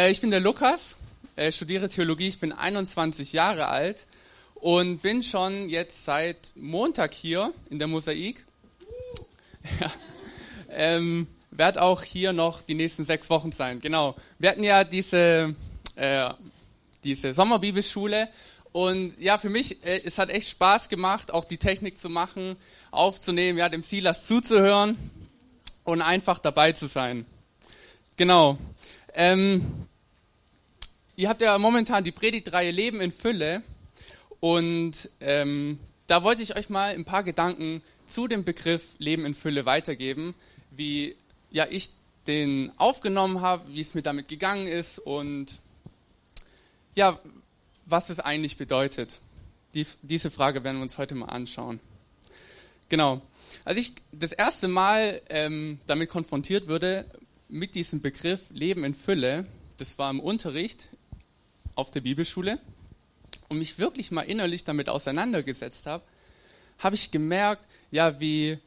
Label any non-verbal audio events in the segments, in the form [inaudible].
Äh, ich bin der Lukas, äh, studiere Theologie, ich bin 21 Jahre alt und bin schon jetzt seit Montag hier in der Mosaik. Ja. Ähm, werde auch hier noch die nächsten sechs Wochen sein. Genau. Wir hatten ja diese, äh, diese Sommerbibelschule und ja, für mich, äh, es hat echt Spaß gemacht, auch die Technik zu machen, aufzunehmen, ja, dem Silas zuzuhören und einfach dabei zu sein. Genau. Ähm, ihr habt ja momentan die Predigtreihe Leben in Fülle und ähm, da wollte ich euch mal ein paar Gedanken zu dem Begriff Leben in Fülle weitergeben, wie ja ich den aufgenommen habe, wie es mir damit gegangen ist und ja, was es eigentlich bedeutet. Die, diese Frage werden wir uns heute mal anschauen. Genau. Als ich das erste Mal ähm, damit konfrontiert wurde, mit diesem Begriff Leben in Fülle, das war im Unterricht auf der Bibelschule, und mich wirklich mal innerlich damit auseinandergesetzt habe, habe ich gemerkt, ja, wie,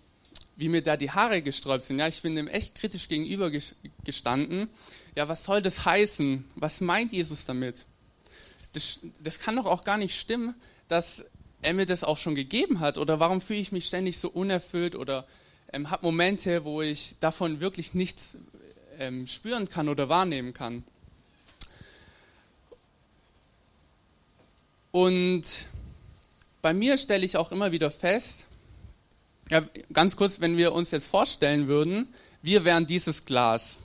wie mir da die Haare gesträubt sind. Ja, ich bin dem echt kritisch gegenüber gestanden. Ja, was soll das heißen? Was meint Jesus damit? Das, das kann doch auch gar nicht stimmen, dass er mir das auch schon gegeben hat. Oder warum fühle ich mich ständig so unerfüllt oder ähm, habe Momente, wo ich davon wirklich nichts ähm, spüren kann oder wahrnehmen kann. Und bei mir stelle ich auch immer wieder fest, ja, ganz kurz, wenn wir uns jetzt vorstellen würden, wir wären dieses Glas.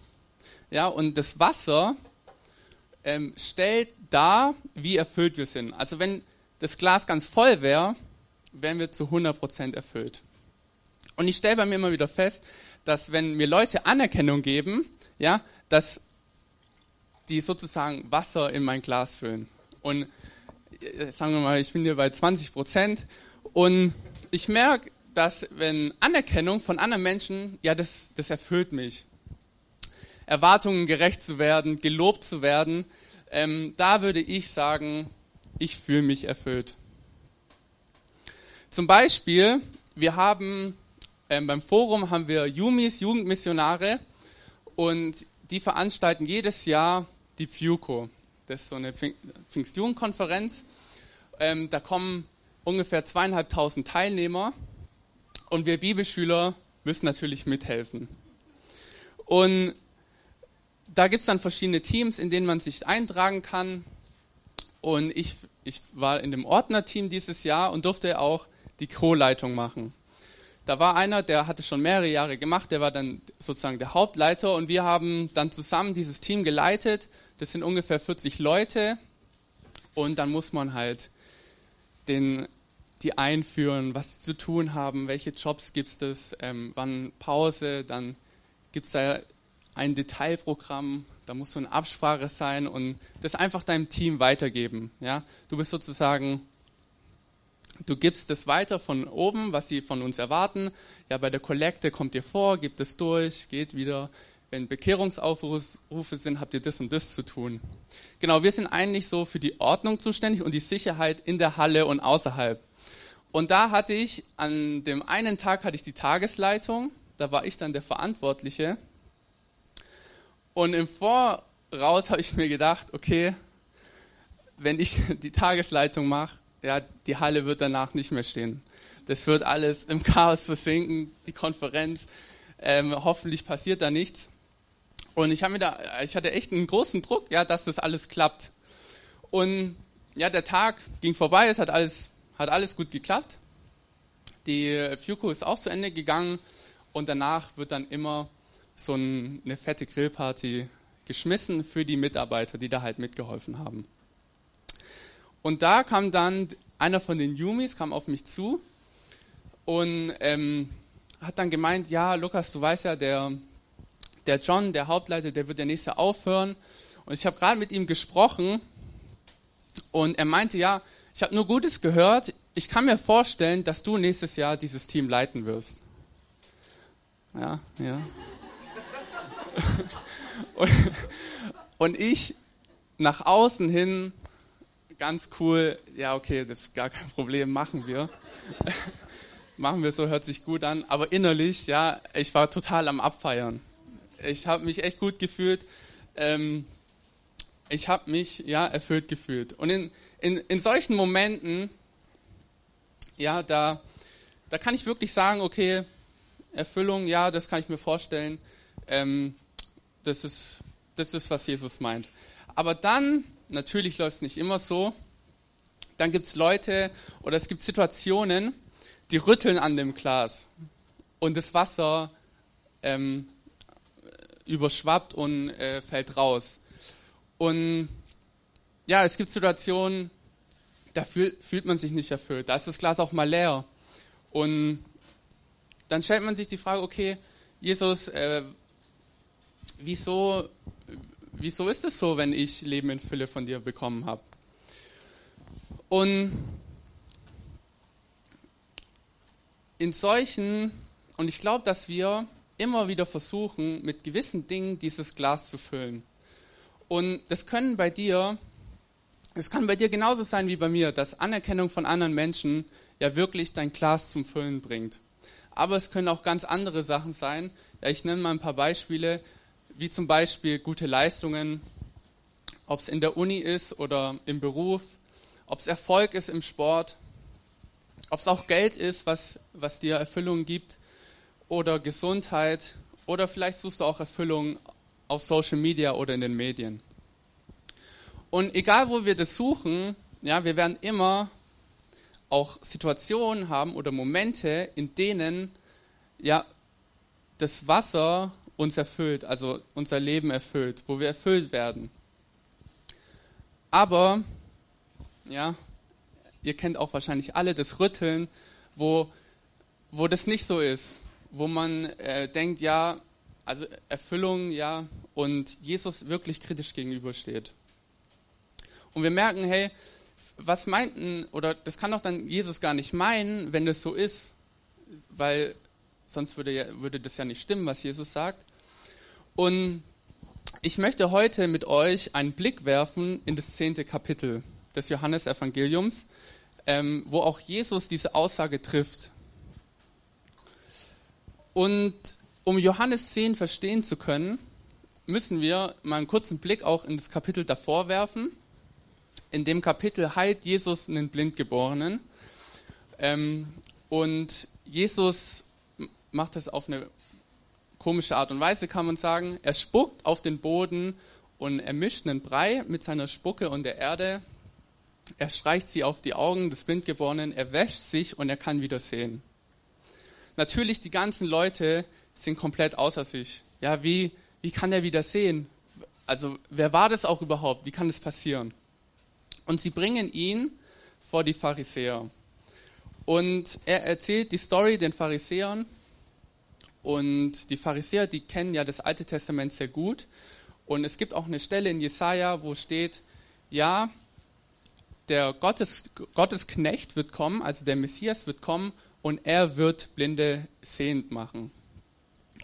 Ja, und das Wasser ähm, stellt dar, wie erfüllt wir sind. Also wenn das Glas ganz voll wäre, wären wir zu 100% erfüllt. Und ich stelle bei mir immer wieder fest, dass wenn mir Leute Anerkennung geben, ja, dass die sozusagen Wasser in mein Glas füllen. Und sagen wir mal, ich bin hier bei 20 Prozent und ich merke, dass wenn Anerkennung von anderen Menschen, ja, das, das erfüllt mich. Erwartungen gerecht zu werden, gelobt zu werden, ähm, da würde ich sagen, ich fühle mich erfüllt. Zum Beispiel, wir haben ähm, beim Forum haben wir Jumis, Jugendmissionare, und die veranstalten jedes Jahr die Pfuco. Das ist so eine Pfingstjugendkonferenz. Ähm, da kommen ungefähr zweieinhalbtausend Teilnehmer und wir Bibelschüler müssen natürlich mithelfen. Und da gibt es dann verschiedene Teams, in denen man sich eintragen kann. Und ich, ich war in dem Ordnerteam dieses Jahr und durfte auch die Co-Leitung machen da war einer, der hatte schon mehrere Jahre gemacht, der war dann sozusagen der Hauptleiter und wir haben dann zusammen dieses Team geleitet. Das sind ungefähr 40 Leute und dann muss man halt den, die einführen, was sie zu tun haben, welche Jobs gibt es, ähm, wann Pause, dann gibt es da ein Detailprogramm, da muss so eine Absprache sein und das einfach deinem Team weitergeben. Ja? Du bist sozusagen Du gibst es weiter von oben, was sie von uns erwarten. Ja, bei der Kollekte kommt ihr vor, gibt es durch, geht wieder. Wenn Bekehrungsaufrufe sind, habt ihr das und das zu tun. Genau, wir sind eigentlich so für die Ordnung zuständig und die Sicherheit in der Halle und außerhalb. Und da hatte ich, an dem einen Tag hatte ich die Tagesleitung, da war ich dann der Verantwortliche. Und im Voraus habe ich mir gedacht, okay, wenn ich [laughs] die Tagesleitung mache, ja, die Halle wird danach nicht mehr stehen. Das wird alles im Chaos versinken, die Konferenz. Ähm, hoffentlich passiert da nichts. Und ich, mir da, ich hatte echt einen großen Druck, ja, dass das alles klappt. Und ja, der Tag ging vorbei, es hat alles, hat alles gut geklappt. Die Fuco ist auch zu Ende gegangen und danach wird dann immer so ein, eine fette Grillparty geschmissen für die Mitarbeiter, die da halt mitgeholfen haben. Und da kam dann einer von den Yumis, kam auf mich zu und ähm, hat dann gemeint, ja, Lukas, du weißt ja, der, der John, der Hauptleiter, der wird der nächste aufhören. Und ich habe gerade mit ihm gesprochen und er meinte, ja, ich habe nur Gutes gehört. Ich kann mir vorstellen, dass du nächstes Jahr dieses Team leiten wirst. Ja, ja. [laughs] und, und ich nach außen hin ganz cool, ja, okay, das ist gar kein Problem, machen wir. [laughs] machen wir so, hört sich gut an. Aber innerlich, ja, ich war total am Abfeiern. Ich habe mich echt gut gefühlt. Ähm, ich habe mich ja erfüllt gefühlt. Und in, in, in solchen Momenten, ja, da, da kann ich wirklich sagen, okay, Erfüllung, ja, das kann ich mir vorstellen. Ähm, das, ist, das ist, was Jesus meint. Aber dann, natürlich läuft es nicht immer so, dann gibt es Leute oder es gibt Situationen, die rütteln an dem Glas und das Wasser ähm, überschwappt und äh, fällt raus. Und ja, es gibt Situationen, da fühl, fühlt man sich nicht erfüllt. Da ist das Glas auch mal leer. Und dann stellt man sich die Frage, okay, Jesus, äh, wieso, wieso ist es so, wenn ich Leben in Fülle von dir bekommen habe? Und in solchen, und ich glaube, dass wir immer wieder versuchen, mit gewissen Dingen dieses Glas zu füllen. Und das können bei dir, es kann bei dir genauso sein wie bei mir, dass Anerkennung von anderen Menschen ja wirklich dein Glas zum Füllen bringt. Aber es können auch ganz andere Sachen sein. Ja, ich nenne mal ein paar Beispiele, wie zum Beispiel gute Leistungen, ob es in der Uni ist oder im Beruf, ob es Erfolg ist im Sport, ob es auch Geld ist, was, was dir Erfüllung gibt oder Gesundheit oder vielleicht suchst du auch Erfüllung auf Social Media oder in den Medien. Und egal wo wir das suchen, ja, wir werden immer auch Situationen haben oder Momente, in denen ja das Wasser uns erfüllt, also unser Leben erfüllt, wo wir erfüllt werden. Aber ja, ihr kennt auch wahrscheinlich alle das Rütteln, wo wo das nicht so ist, wo man äh, denkt, ja, also Erfüllung, ja, und Jesus wirklich kritisch gegenübersteht. Und wir merken, hey, was meinten, oder das kann doch dann Jesus gar nicht meinen, wenn das so ist, weil sonst würde, ja, würde das ja nicht stimmen, was Jesus sagt. Und ich möchte heute mit euch einen Blick werfen in das zehnte Kapitel des Johannesevangeliums, ähm, wo auch Jesus diese Aussage trifft. Und um Johannes 10 verstehen zu können, müssen wir mal einen kurzen Blick auch in das Kapitel davor werfen. In dem Kapitel heilt Jesus einen Blindgeborenen. Ähm, und Jesus macht das auf eine komische Art und Weise, kann man sagen. Er spuckt auf den Boden und er mischt einen Brei mit seiner Spucke und der Erde. Er streicht sie auf die Augen des Blindgeborenen, er wäscht sich und er kann wieder sehen natürlich die ganzen Leute sind komplett außer sich. Ja, wie, wie kann er wieder sehen? Also, wer war das auch überhaupt? Wie kann das passieren? Und sie bringen ihn vor die Pharisäer. Und er erzählt die Story den Pharisäern. Und die Pharisäer, die kennen ja das Alte Testament sehr gut. Und es gibt auch eine Stelle in Jesaja, wo steht, ja, der Gottes, Gottesknecht wird kommen, also der Messias wird kommen und er wird Blinde sehend machen.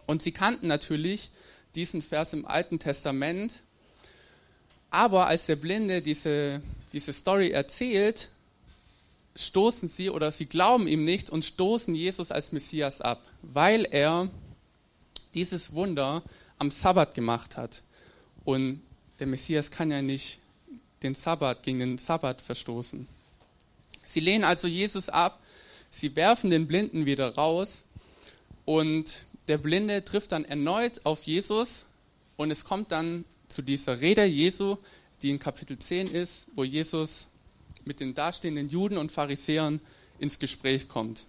Und sie kannten natürlich diesen Vers im Alten Testament, aber als der Blinde diese, diese Story erzählt, stoßen sie oder sie glauben ihm nicht und stoßen Jesus als Messias ab, weil er dieses Wunder am Sabbat gemacht hat. Und der Messias kann ja nicht den Sabbat gegen den Sabbat verstoßen. Sie lehnen also Jesus ab Sie werfen den Blinden wieder raus und der Blinde trifft dann erneut auf Jesus und es kommt dann zu dieser Rede Jesu, die in Kapitel 10 ist, wo Jesus mit den dastehenden Juden und Pharisäern ins Gespräch kommt.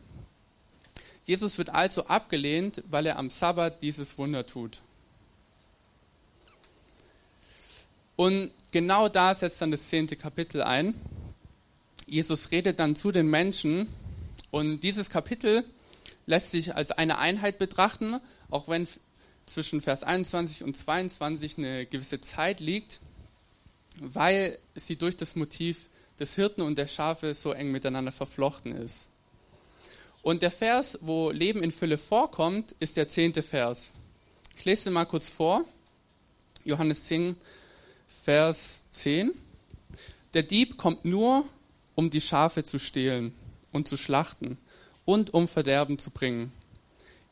Jesus wird also abgelehnt, weil er am Sabbat dieses Wunder tut. Und genau da setzt dann das zehnte Kapitel ein. Jesus redet dann zu den Menschen und dieses Kapitel lässt sich als eine Einheit betrachten, auch wenn zwischen Vers 21 und 22 eine gewisse Zeit liegt, weil sie durch das Motiv des Hirten und der Schafe so eng miteinander verflochten ist. Und der Vers, wo Leben in Fülle vorkommt, ist der zehnte Vers. Ich lese mal kurz vor. Johannes 10, Vers 10. Der Dieb kommt nur, um die Schafe zu stehlen und zu schlachten und um Verderben zu bringen.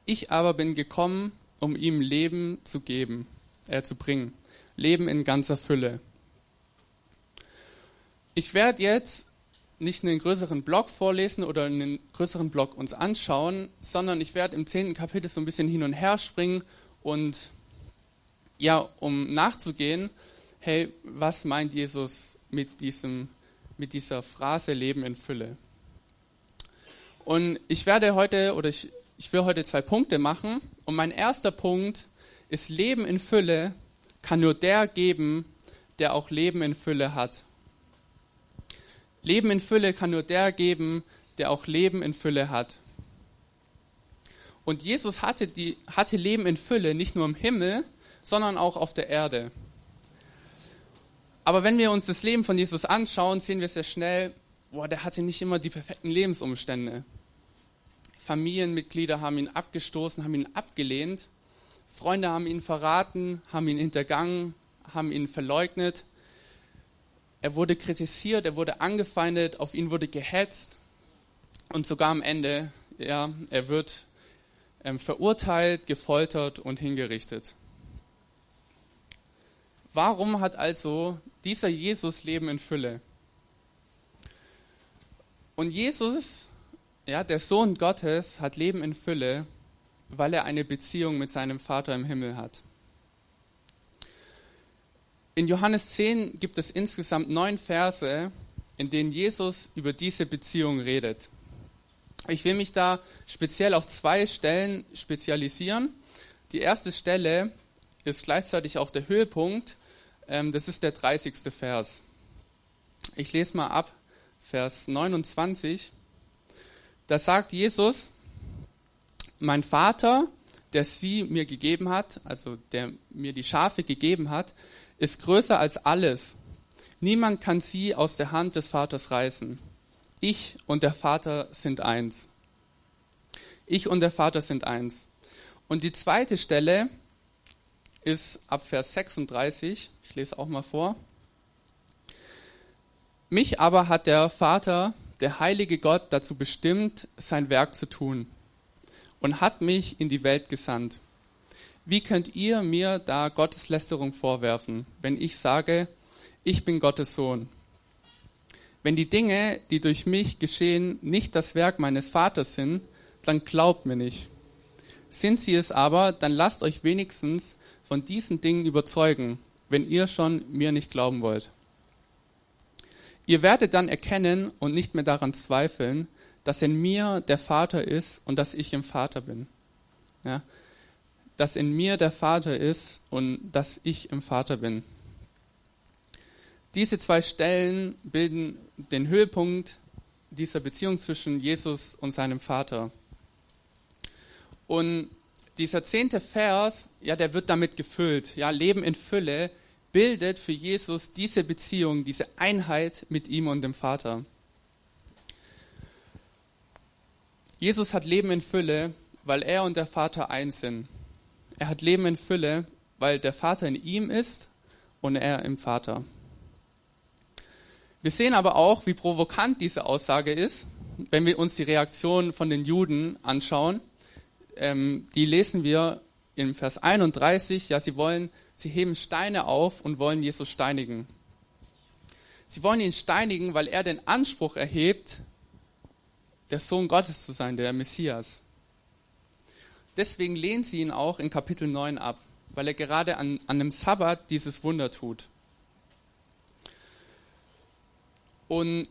Ich aber bin gekommen, um ihm Leben zu geben, äh, zu bringen. Leben in ganzer Fülle. ich werde jetzt nicht einen größeren Blog vorlesen oder einen größeren Blog uns anschauen, sondern ich werde im zehnten Kapitel so ein bisschen hin und her springen und ja, um nachzugehen, hey, was meint Jesus mit diesem, mit dieser Phrase Leben in Fülle? Und ich werde heute oder ich, ich will heute zwei Punkte machen. Und mein erster Punkt ist Leben in Fülle kann nur der geben, der auch Leben in Fülle hat. Leben in Fülle kann nur der geben, der auch Leben in Fülle hat. Und Jesus hatte, die, hatte Leben in Fülle nicht nur im Himmel, sondern auch auf der Erde. Aber wenn wir uns das Leben von Jesus anschauen, sehen wir sehr schnell, boah, der hatte nicht immer die perfekten Lebensumstände. Familienmitglieder haben ihn abgestoßen, haben ihn abgelehnt. Freunde haben ihn verraten, haben ihn hintergangen, haben ihn verleugnet. Er wurde kritisiert, er wurde angefeindet, auf ihn wurde gehetzt und sogar am Ende, ja, er wird ähm, verurteilt, gefoltert und hingerichtet. Warum hat also dieser Jesus Leben in Fülle? Und Jesus, ja, der Sohn Gottes, hat Leben in Fülle, weil er eine Beziehung mit seinem Vater im Himmel hat. In Johannes 10 gibt es insgesamt neun Verse, in denen Jesus über diese Beziehung redet. Ich will mich da speziell auf zwei Stellen spezialisieren. Die erste Stelle ist gleichzeitig auch der Höhepunkt. Ähm, das ist der 30. Vers. Ich lese mal ab, Vers 29. Da sagt Jesus, mein Vater, der sie mir gegeben hat, also der mir die Schafe gegeben hat, ist größer als alles. Niemand kann sie aus der Hand des Vaters reißen. Ich und der Vater sind eins. Ich und der Vater sind eins. Und die zweite Stelle ist ab Vers 36. Ich lese auch mal vor. Mich aber hat der Vater, der heilige Gott, dazu bestimmt, sein Werk zu tun und hat mich in die Welt gesandt. Wie könnt ihr mir da Gotteslästerung vorwerfen, wenn ich sage, ich bin Gottes Sohn? Wenn die Dinge, die durch mich geschehen, nicht das Werk meines Vaters sind, dann glaubt mir nicht. Sind sie es aber, dann lasst euch wenigstens von diesen Dingen überzeugen, wenn ihr schon mir nicht glauben wollt. Ihr werdet dann erkennen und nicht mehr daran zweifeln, dass in mir der Vater ist und dass ich im Vater bin. Ja? Dass in mir der Vater ist und dass ich im Vater bin. Diese zwei Stellen bilden den Höhepunkt dieser Beziehung zwischen Jesus und seinem Vater. Und dieser zehnte Vers, ja, der wird damit gefüllt. Ja, Leben in Fülle bildet für Jesus diese Beziehung, diese Einheit mit ihm und dem Vater. Jesus hat Leben in Fülle, weil er und der Vater eins sind. Er hat Leben in Fülle, weil der Vater in ihm ist und er im Vater. Wir sehen aber auch, wie provokant diese Aussage ist, wenn wir uns die Reaktion von den Juden anschauen. Ähm, die lesen wir im Vers 31. Ja, sie wollen, sie heben Steine auf und wollen Jesus steinigen. Sie wollen ihn steinigen, weil er den Anspruch erhebt, der Sohn Gottes zu sein, der Messias. Deswegen lehnt sie ihn auch in Kapitel 9 ab, weil er gerade an, an einem Sabbat dieses Wunder tut. Und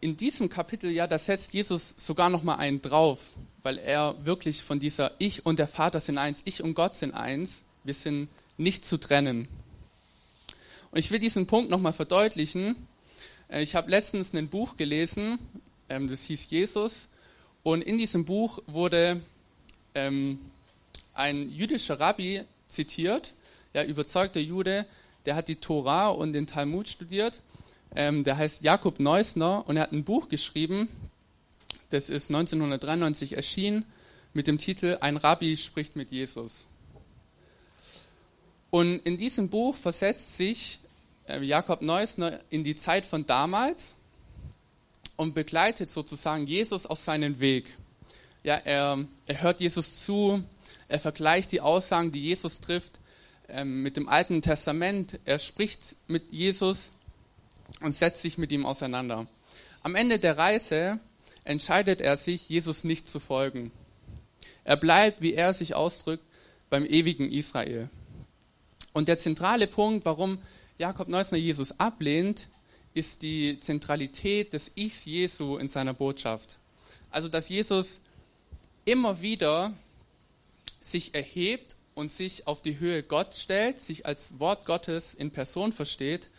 in diesem Kapitel, ja, da setzt Jesus sogar noch mal einen drauf, weil er wirklich von dieser Ich und der Vater sind eins, ich und Gott sind eins, wir sind nicht zu trennen. Und ich will diesen Punkt noch mal verdeutlichen. Äh, ich habe letztens ein Buch gelesen, ähm, das hieß Jesus. Und in diesem Buch wurde ähm, ein jüdischer Rabbi zitiert, ja, überzeugter Jude, der hat die Tora und den Talmud studiert. Ähm, der heißt Jakob Neusner und er hat ein Buch geschrieben, das ist 1993 erschienen, mit dem Titel Ein Rabbi spricht mit Jesus. Und in diesem Buch versetzt sich äh, Jakob Neusner in die Zeit von damals und begleitet sozusagen Jesus auf seinen Weg. Ja, er, er hört Jesus zu, er vergleicht die Aussagen, die Jesus trifft, ähm, mit dem Alten Testament. Er spricht mit Jesus und setzt sich mit ihm auseinander. Am Ende der Reise entscheidet er sich, Jesus nicht zu folgen. Er bleibt, wie er sich ausdrückt, beim ewigen Israel. Und der zentrale Punkt, warum Jakob Neusner Jesus ablehnt, ist die Zentralität des Ichs Jesu in seiner Botschaft. Also, dass Jesus immer wieder sich erhebt und sich auf die Höhe Gott stellt, sich als Wort Gottes in Person versteht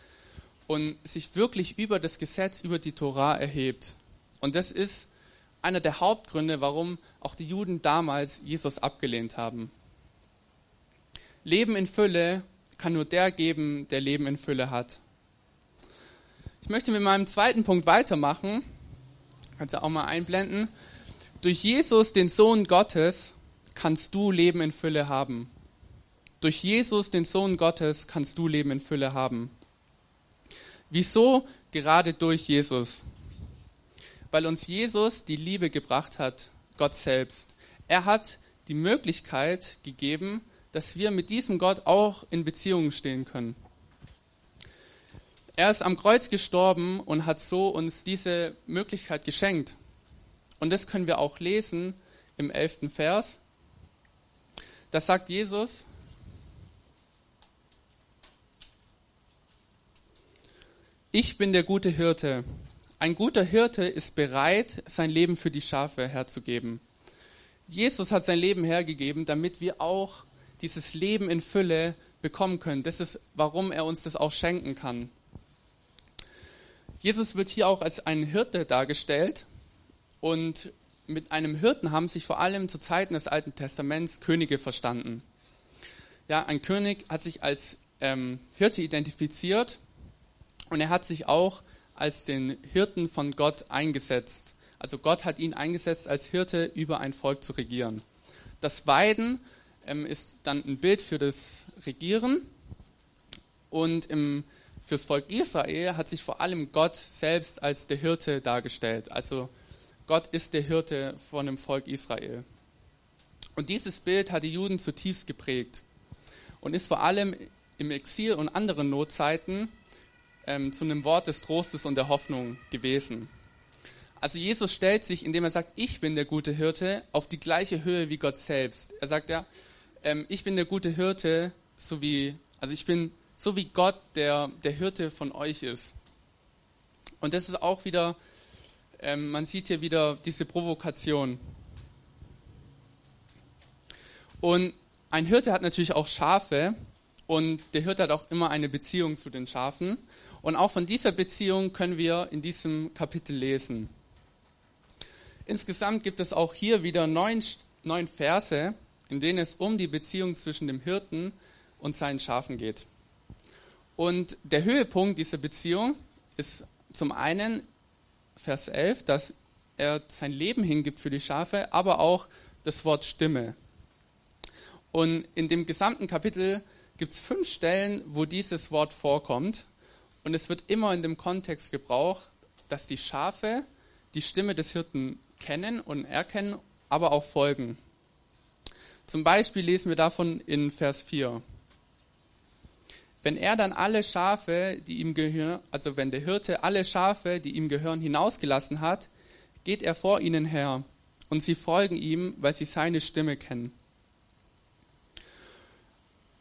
und sich wirklich über das Gesetz, über die Torah erhebt. Und das ist einer der Hauptgründe, warum auch die Juden damals Jesus abgelehnt haben. Leben in Fülle kann nur der geben, der Leben in Fülle hat. Ich möchte mit meinem zweiten Punkt weitermachen. Kannst du auch mal einblenden. Durch Jesus, den Sohn Gottes, kannst du Leben in Fülle haben. Durch Jesus, den Sohn Gottes, kannst du Leben in Fülle haben. Wieso gerade durch Jesus? Weil uns Jesus die Liebe gebracht hat, Gott selbst. Er hat die Möglichkeit gegeben, dass wir mit diesem Gott auch in Beziehungen stehen können. Er ist am Kreuz gestorben und hat so uns diese Möglichkeit geschenkt. Und das können wir auch lesen im elften Vers. Da sagt Jesus, ich bin der gute Hirte. Ein guter Hirte ist bereit, sein Leben für die Schafe herzugeben. Jesus hat sein Leben hergegeben, damit wir auch dieses Leben in Fülle bekommen können. Das ist, warum er uns das auch schenken kann. Jesus wird hier auch als ein Hirte dargestellt und mit einem Hirten haben sich vor allem zu Zeiten des Alten Testaments Könige verstanden. Ja, ein König hat sich als ähm, Hirte identifiziert und er hat sich auch als den Hirten von Gott eingesetzt. Also Gott hat ihn eingesetzt, als Hirte über ein Volk zu regieren. Das Weiden ähm, ist dann ein Bild für das Regieren und im, fürs Volk Israel hat sich vor allem Gott selbst als der Hirte dargestellt. Also Gott ist der Hirte von dem Volk Israel. Und dieses Bild hat die Juden zutiefst geprägt und ist vor allem im Exil und anderen Notzeiten ähm, zu einem Wort des Trostes und der Hoffnung gewesen. Also Jesus stellt sich, indem er sagt, ich bin der gute Hirte, auf die gleiche Höhe wie Gott selbst. Er sagt ja, ähm, ich bin der gute Hirte, so wie, also ich bin so wie Gott der, der Hirte von euch ist. Und das ist auch wieder, ähm, man sieht hier wieder diese Provokation. Und ein Hirte hat natürlich auch Schafe und der Hirte hat auch immer eine Beziehung zu den Schafen. Und auch von dieser Beziehung können wir in diesem Kapitel lesen. Insgesamt gibt es auch hier wieder neun, neun Verse, in denen es um die Beziehung zwischen dem Hirten und seinen Schafen geht. Und der Höhepunkt dieser Beziehung ist zum einen Vers 11, dass er sein Leben hingibt für die Schafe, aber auch das Wort Stimme. Und in dem gesamten Kapitel gibt es fünf Stellen, wo dieses Wort vorkommt. Und es wird immer in dem Kontext gebraucht, dass die Schafe die Stimme des Hirten kennen und erkennen, aber auch folgen. Zum Beispiel lesen wir davon in Vers 4. Wenn er dann alle Schafe, die ihm gehören, also wenn der Hirte alle Schafe, die ihm gehören, hinausgelassen hat, geht er vor ihnen her und sie folgen ihm, weil sie seine Stimme kennen.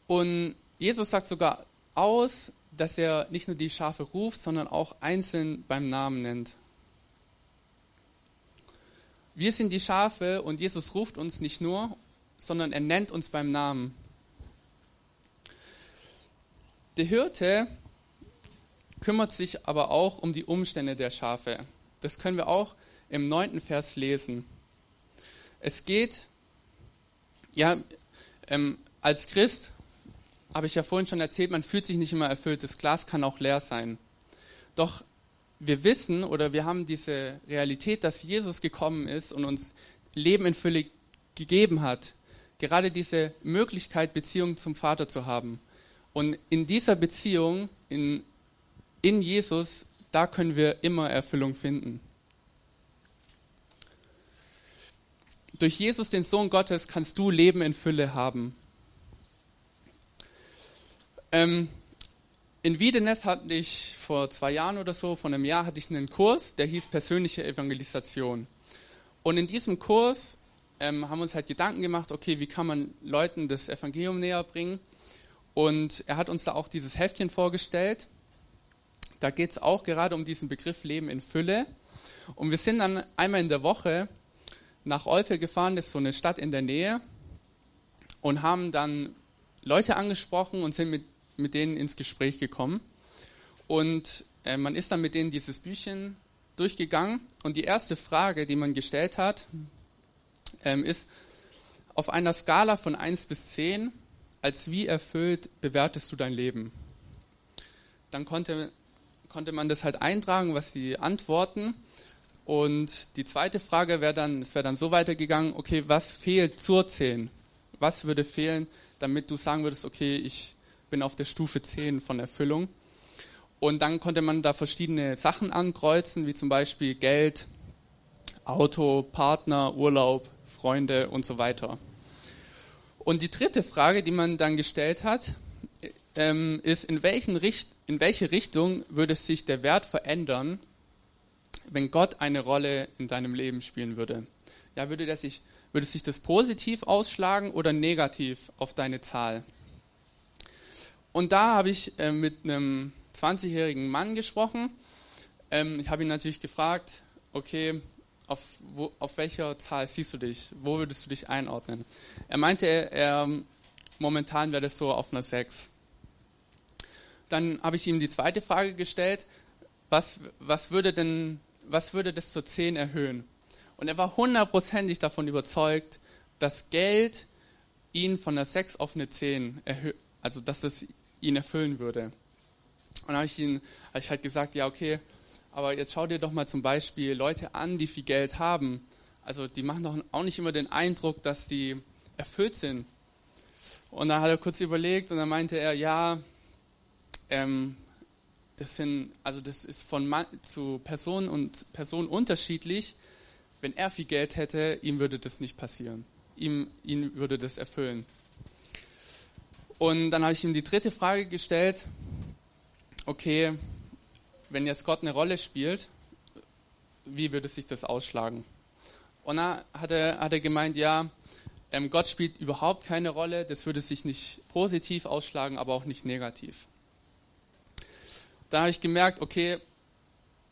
Und Jesus sagt sogar aus, dass er nicht nur die Schafe ruft, sondern auch einzeln beim Namen nennt. Wir sind die Schafe und Jesus ruft uns nicht nur, sondern er nennt uns beim Namen. Der Hirte kümmert sich aber auch um die Umstände der Schafe. Das können wir auch im neunten Vers lesen. Es geht, ja, ähm, als Christ habe ich ja vorhin schon erzählt, man fühlt sich nicht immer erfüllt. Das Glas kann auch leer sein. Doch wir wissen oder wir haben diese Realität, dass Jesus gekommen ist und uns Leben in Fülle gegeben hat. Gerade diese Möglichkeit, Beziehung zum Vater zu haben. Und in dieser Beziehung, in, in Jesus, da können wir immer Erfüllung finden. Durch Jesus, den Sohn Gottes, kannst du Leben in Fülle haben. Ähm, in Wiedenes hatte ich vor zwei Jahren oder so, vor einem Jahr hatte ich einen Kurs, der hieß persönliche Evangelisation. Und in diesem Kurs ähm, haben uns halt Gedanken gemacht, okay, wie kann man Leuten das Evangelium näher bringen? Und er hat uns da auch dieses Heftchen vorgestellt. Da geht es auch gerade um diesen Begriff Leben in Fülle. Und wir sind dann einmal in der Woche nach Olpe gefahren, das ist so eine Stadt in der Nähe, und haben dann Leute angesprochen und sind mit, mit denen ins Gespräch gekommen. Und äh, man ist dann mit denen dieses Büchchen durchgegangen. Und die erste Frage, die man gestellt hat, ähm, ist, auf einer Skala von 1 bis 10, als wie erfüllt bewertest du dein Leben? Dann konnte, konnte man das halt eintragen, was die antworten. Und die zweite Frage wäre dann, es wäre dann so weitergegangen, okay, was fehlt zur 10? Was würde fehlen, damit du sagen würdest, okay, ich bin auf der Stufe 10 von Erfüllung? Und dann konnte man da verschiedene Sachen ankreuzen, wie zum Beispiel Geld, Auto, Partner, Urlaub, Freunde und so weiter. Und die dritte Frage, die man dann gestellt hat, ähm, ist, in, Richt in welche Richtung würde sich der Wert verändern, wenn Gott eine Rolle in deinem Leben spielen würde? Ja, würde, der sich, würde sich das positiv ausschlagen oder negativ auf deine Zahl? Und da habe ich äh, mit einem 20-jährigen Mann gesprochen. Ähm, ich habe ihn natürlich gefragt, okay, auf, wo, auf welcher Zahl siehst du dich? Wo würdest du dich einordnen? Er meinte, er, er momentan wäre das so auf einer 6. Dann habe ich ihm die zweite Frage gestellt, was, was, würde denn, was würde das zur 10 erhöhen? Und er war hundertprozentig davon überzeugt, dass Geld ihn von einer 6 auf eine 10 erhöht, also dass es ihn erfüllen würde. Und dann habe ich, ihn, hab halt gesagt, ja okay, aber jetzt schau dir doch mal zum Beispiel Leute an, die viel Geld haben. Also die machen doch auch nicht immer den Eindruck, dass die erfüllt sind. Und dann hat er kurz überlegt und dann meinte er, ja, ähm, das sind, also das ist von Mann zu Person und Person unterschiedlich. Wenn er viel Geld hätte, ihm würde das nicht passieren. Ihm, ihn würde das erfüllen. Und dann habe ich ihm die dritte Frage gestellt. Okay, wenn jetzt Gott eine Rolle spielt, wie würde sich das ausschlagen? Und dann hat er, hat er gemeint, ja, ähm, Gott spielt überhaupt keine Rolle, das würde sich nicht positiv ausschlagen, aber auch nicht negativ. Da habe ich gemerkt, okay,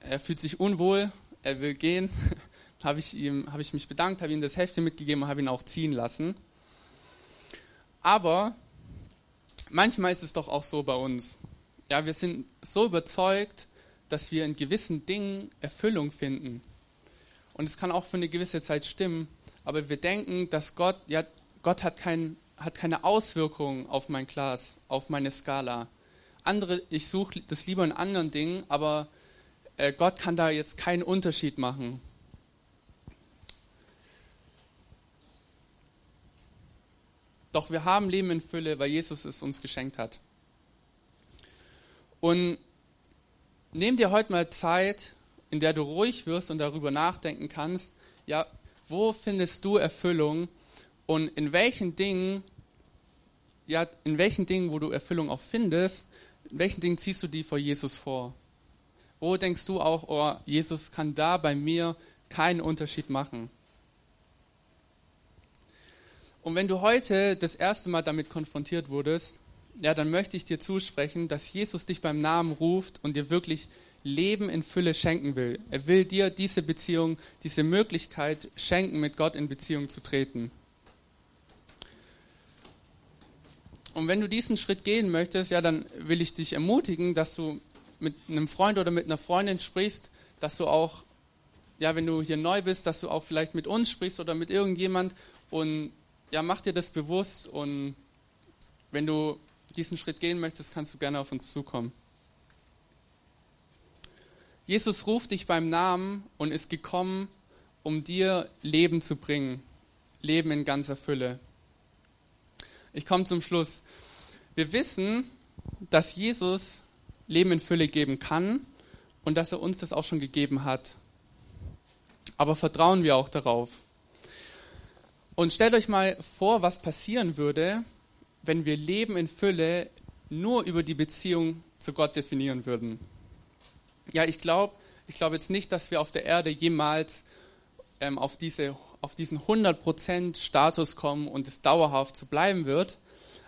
er fühlt sich unwohl, er will gehen. [laughs] habe ich, habe ich mich bedankt, habe ihm das Heftchen mitgegeben und habe ihn auch ziehen lassen. Aber manchmal ist es doch auch so bei uns. Ja, wir sind so überzeugt, dass wir in gewissen Dingen Erfüllung finden. Und es kann auch für eine gewisse Zeit stimmen, aber wir denken, dass Gott, ja, Gott hat, kein, hat keine Auswirkung auf mein Glas, auf meine Skala. Andere, ich suche das lieber in anderen Dingen, aber äh, Gott kann da jetzt keinen Unterschied machen. Doch wir haben Leben in Fülle, weil Jesus es uns geschenkt hat. Und nimm dir heute mal Zeit, in der du ruhig wirst und darüber nachdenken kannst, ja, wo findest du Erfüllung und in welchen Dingen, ja, in welchen Dingen, wo du Erfüllung auch findest, in welchen Dingen ziehst du die vor Jesus vor? Wo denkst du auch, oh, Jesus kann da bei mir keinen Unterschied machen? Und wenn du heute das erste Mal damit konfrontiert wurdest, ja, dann möchte ich dir zusprechen, dass Jesus dich beim Namen ruft und dir wirklich Leben in Fülle schenken will. Er will dir diese Beziehung, diese Möglichkeit schenken, mit Gott in Beziehung zu treten. Und wenn du diesen Schritt gehen möchtest, ja, dann will ich dich ermutigen, dass du mit einem Freund oder mit einer Freundin sprichst, dass du auch, ja, wenn du hier neu bist, dass du auch vielleicht mit uns sprichst oder mit irgendjemand und ja, mach dir das bewusst und wenn du diesen Schritt gehen möchtest, kannst du gerne auf uns zukommen. Jesus ruft dich beim Namen und ist gekommen, um dir Leben zu bringen. Leben in ganzer Fülle. Ich komme zum Schluss. Wir wissen, dass Jesus Leben in Fülle geben kann und dass er uns das auch schon gegeben hat. Aber vertrauen wir auch darauf. Und stellt euch mal vor, was passieren würde, wenn wir Leben in Fülle nur über die Beziehung zu Gott definieren würden. Ja, ich glaube ich glaub jetzt nicht, dass wir auf der Erde jemals ähm, auf, diese, auf diesen 100% Status kommen und es dauerhaft so bleiben wird.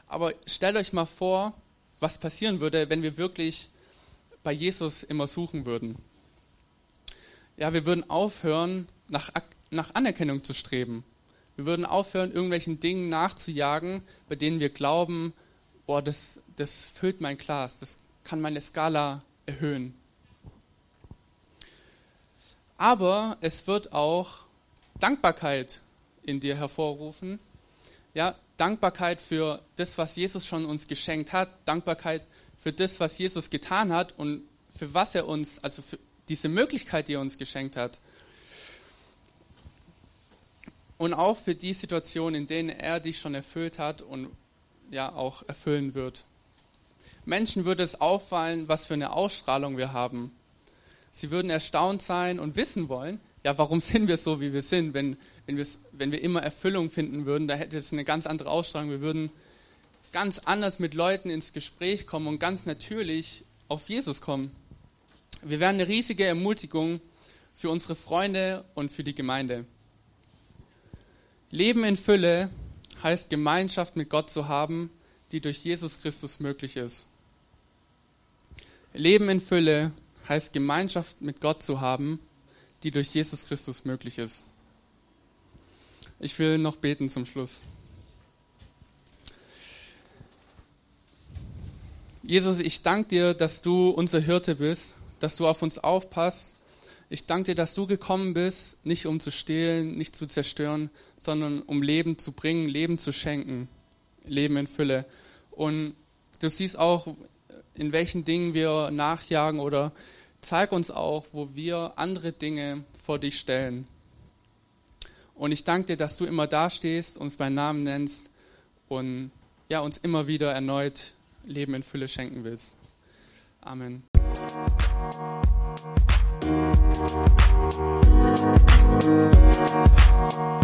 Aber stellt euch mal vor, was passieren würde, wenn wir wirklich bei Jesus immer suchen würden. Ja, wir würden aufhören, nach, nach Anerkennung zu streben. Wir würden aufhören, irgendwelchen Dingen nachzujagen, bei denen wir glauben, boah, das, das füllt mein Glas, das kann meine Skala erhöhen. Aber es wird auch Dankbarkeit in dir hervorrufen. Ja, Dankbarkeit für das, was Jesus schon uns geschenkt hat, Dankbarkeit für das, was Jesus getan hat und für was er uns, also für diese Möglichkeit, die er uns geschenkt hat. Und auch für die Situationen, in denen er dich schon erfüllt hat und ja auch erfüllen wird. Menschen würde es auffallen, was für eine Ausstrahlung wir haben. Sie würden erstaunt sein und wissen wollen, ja, warum sind wir so, wie wir sind? Wenn, wenn, wenn wir immer Erfüllung finden würden, da hätte es eine ganz andere Ausstrahlung. Wir würden ganz anders mit Leuten ins Gespräch kommen und ganz natürlich auf Jesus kommen. Wir wären eine riesige Ermutigung für unsere Freunde und für die Gemeinde. Leben in Fülle heißt Gemeinschaft mit Gott zu haben, die durch Jesus Christus möglich ist. Leben in Fülle heißt Gemeinschaft mit Gott zu haben, die durch Jesus Christus möglich ist. Ich will noch beten zum Schluss. Jesus, ich danke dir, dass du unser Hirte bist, dass du auf uns aufpasst. Ich danke dir, dass du gekommen bist, nicht um zu stehlen, nicht zu zerstören, sondern um Leben zu bringen, Leben zu schenken, Leben in Fülle. Und du siehst auch, in welchen Dingen wir nachjagen oder zeig uns auch, wo wir andere Dinge vor dich stellen. Und ich danke dir, dass du immer da stehst, uns beim Namen nennst und ja, uns immer wieder erneut Leben in Fülle schenken willst. Amen. Thank you.